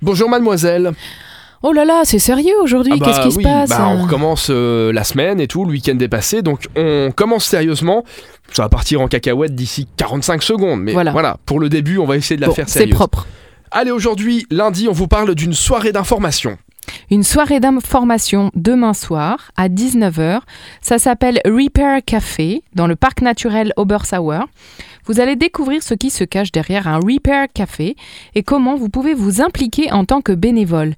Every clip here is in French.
Bonjour mademoiselle. Oh là là, c'est sérieux aujourd'hui, Ah bah qu'est-ce qui oui, se passe bah, On recommence euh, la semaine et tout, le week-end est passé, donc on commence sérieusement. Ça va partir en cacahuète d'ici 45 secondes, mais voilà. Voilà. pour le début, on va essayer de la Bon, faire c'est sérieuse. propre. Allez, aujourd'hui, lundi, on vous parle d'une soirée d'information. Une soirée d'information demain soir à 19h. Ça s'appelle Repair Café dans le parc naturel Obersauer. Vous allez découvrir ce qui se cache derrière un Repair Café et comment vous pouvez vous impliquer en tant que bénévole.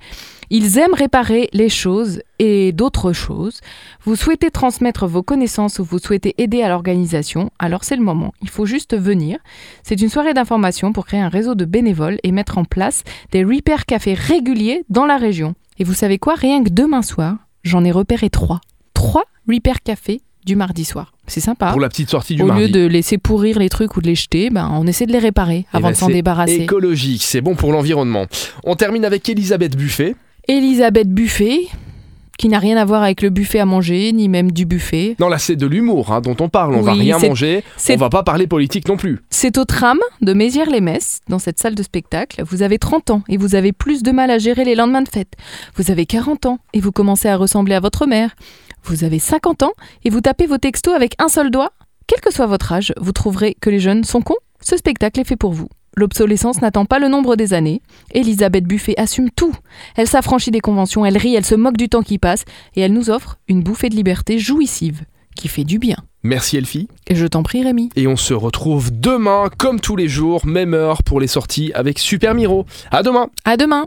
Ils aiment réparer les choses et d'autres choses. Vous souhaitez transmettre vos connaissances ou vous souhaitez aider à l'organisation, alors c'est le moment. Il faut juste venir. C'est une soirée d'information pour créer un réseau de bénévoles et mettre en place des repair cafés réguliers dans la région. Et vous savez quoi? Rien que demain soir, j'en ai repéré trois. Trois repair cafés du mardi soir. C'est sympa. Pour la petite sortie du Au mardi. lieu de laisser pourrir les trucs ou de les jeter, ben, on essaie de les réparer Eh avant ben, de s'en c'est débarrasser. Écologique, c'est bon pour l'environnement. On termine avec Elisabeth Buffet. Elisabeth Buffet, qui n'a rien à voir avec le buffet à manger, ni même du buffet. Non, là, c'est de l'humour hein, dont on parle. On va Oui, rien c'est- manger. On va pas parler politique non plus. C'est au tram de Mézières-les-Messes, dans cette salle de spectacle. Vous avez 30 ans et vous avez plus de mal à gérer les lendemains de fête. Vous avez 40 ans et vous commencez à ressembler à votre mère. Vous avez 50 ans et vous tapez vos textos avec un seul doigt. Quel que soit votre âge, vous trouverez que les jeunes sont cons. Ce spectacle est fait pour vous. L'obsolescence n'attend pas le nombre des années. Elisabeth Buffet assume tout. Elle s'affranchit des conventions, elle rit, elle se moque du temps qui passe et elle nous offre une bouffée de liberté jouissive qui fait du bien. Merci Elfie. Et je t'en prie Rémi. Et on se retrouve demain, comme tous les jours, même heure pour les sorties avec Super Miro. À demain À demain